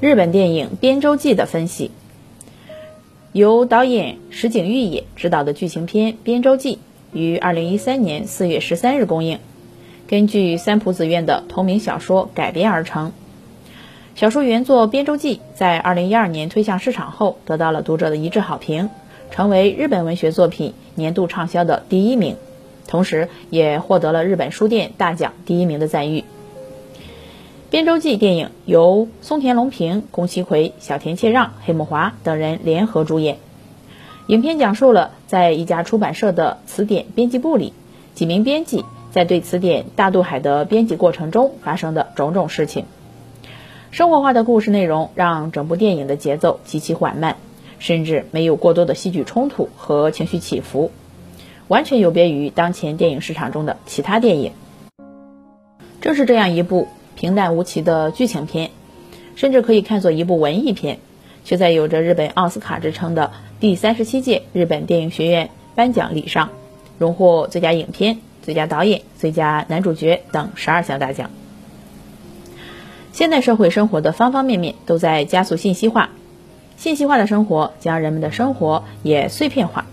日本电影《边州记》的分析。由导演石井裕也执导的剧情片《边州记》于二零一三年四月十三日公映，根据三浦子苑的同名小说改编而成。小说原作《边州记》在二零一二年推向市场后，得到了读者的一致好评，成为日本文学作品年度畅销的第一名，同时也获得了日本书店大奖第一名的赞誉。《边州记》电影由松田龙平、宫崎葵、小田切让、黑木华等人联合主演。影片讲述了在一家出版社的词典编辑部里，几名编辑在对词典《大渡海》的编辑过程中发生的种种事情。生活化的故事内容让整部电影的节奏极其缓慢，甚至没有过多的戏剧冲突和情绪起伏，完全有别于当前电影市场中的其他电影。正是这样一部。平淡无奇的剧情片，甚至可以看作一部文艺片，却在有着日本奥斯卡之称的第三十七届日本电影学院颁奖礼上，荣获最佳影片、最佳导演、最佳男主角等十二项大奖。现代社会生活的方方面面都在加速信息化，信息化的生活将人们的生活也碎片化，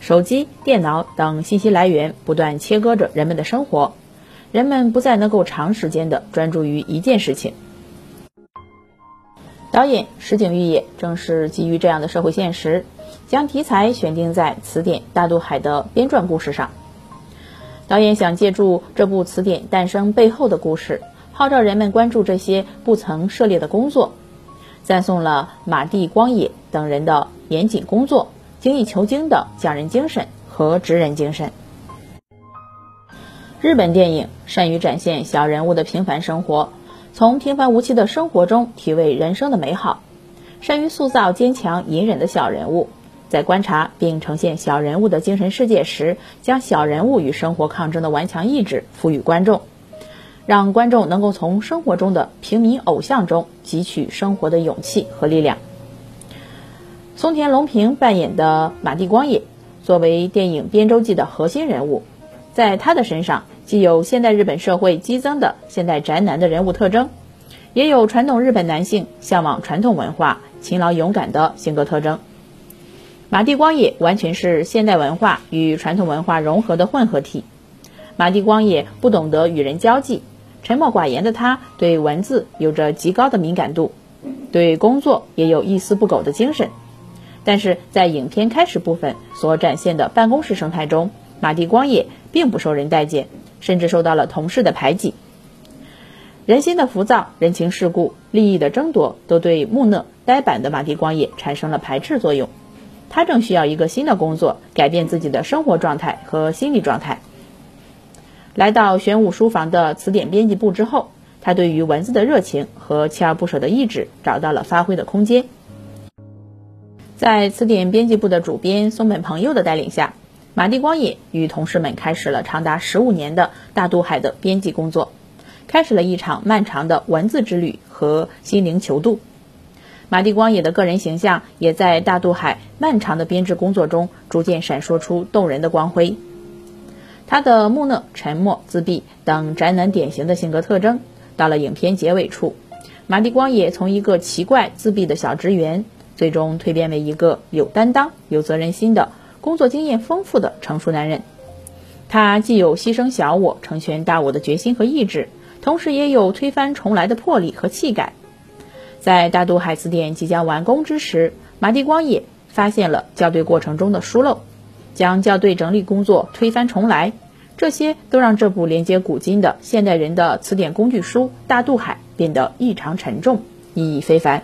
手机、电脑等信息来源不断切割着人们的生活。人们不再能够长时间的专注于一件事情。导演石井裕也正是基于这样的社会现实，将题材选定在词典《大渡海》的编撰故事上。导演想借助这部词典诞生背后的故事，号召人们关注这些不曾涉猎的工作，赞颂了马蒂光野等人的严谨工作、精益求精的匠人精神和职人精神。日本电影善于展现小人物的平凡生活，从平凡无奇的生活中体味人生的美好；善于塑造坚强隐忍的小人物，在观察并呈现小人物的精神世界时，将小人物与生活抗争的顽强意志赋予观众，让观众能够从生活中的平民偶像中汲取生活的勇气和力量。松田龙平扮演的马蒂光野，作为电影《边州记》的核心人物。在他的身上，既有现代日本社会激增的现代宅男的人物特征，也有传统日本男性向往传统文化、勤劳勇敢的性格特征。马蒂光野完全是现代文化与传统文化融合的混合体。马蒂光野不懂得与人交际，沉默寡言的他，对文字有着极高的敏感度，对工作也有一丝不苟的精神。但是在影片开始部分所展现的办公室生态中，马蒂光野并不受人待见，甚至受到了同事的排挤。人心的浮躁、人情世故、利益的争夺，都对木讷呆板的马蒂光野产生了排斥作用。他正需要一个新的工作，改变自己的生活状态和心理状态。来到玄武书房的词典编辑部之后，他对于文字的热情和锲而不舍的意志找到了发挥的空间。在词典编辑部的主编松本朋佑的带领下。马蒂光野与同事们开始了长达十五年的大渡海的编辑工作，开始了一场漫长的文字之旅和心灵求渡。马蒂光野的个人形象也在大渡海漫长的编制工作中逐渐闪烁出动人的光辉。他的木讷、沉默、自闭等宅男典型的性格特征，到了影片结尾处，马蒂光野从一个奇怪自闭的小职员，最终蜕变为一个有担当、有责任心的。工作经验丰富的成熟男人，他既有牺牲小我、成全大我的决心和意志，同时也有推翻重来的魄力和气概。在大渡海词典即将完工之时，马蒂光野发现了校对过程中的疏漏，将校对整理工作推翻重来，这些都让这部连接古今的现代人的词典工具书《大渡海》变得异常沉重，意义非凡。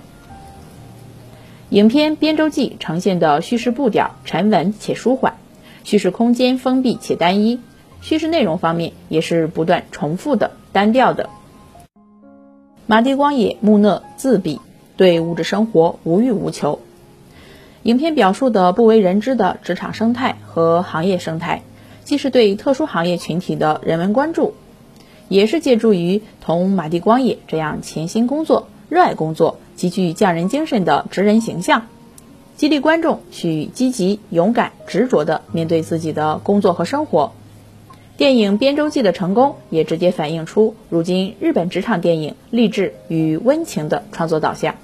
影片《边州记》呈现的叙事步调沉稳且舒缓，叙事空间封闭且单一，叙事内容方面也是不断重复的、单调的。马蒂光野木讷自闭，对物质生活无欲无求。影片表述的不为人知的职场生态和行业生态，既是对特殊行业群体的人文关注，也是借助于同马蒂光野这样潜心工作、热爱工作。极具匠人精神的职人形象，激励观众去积极、勇敢、执着地面对自己的工作和生活。电影《边周记》的成功，也直接反映出如今日本职场电影励志与温情的创作导向。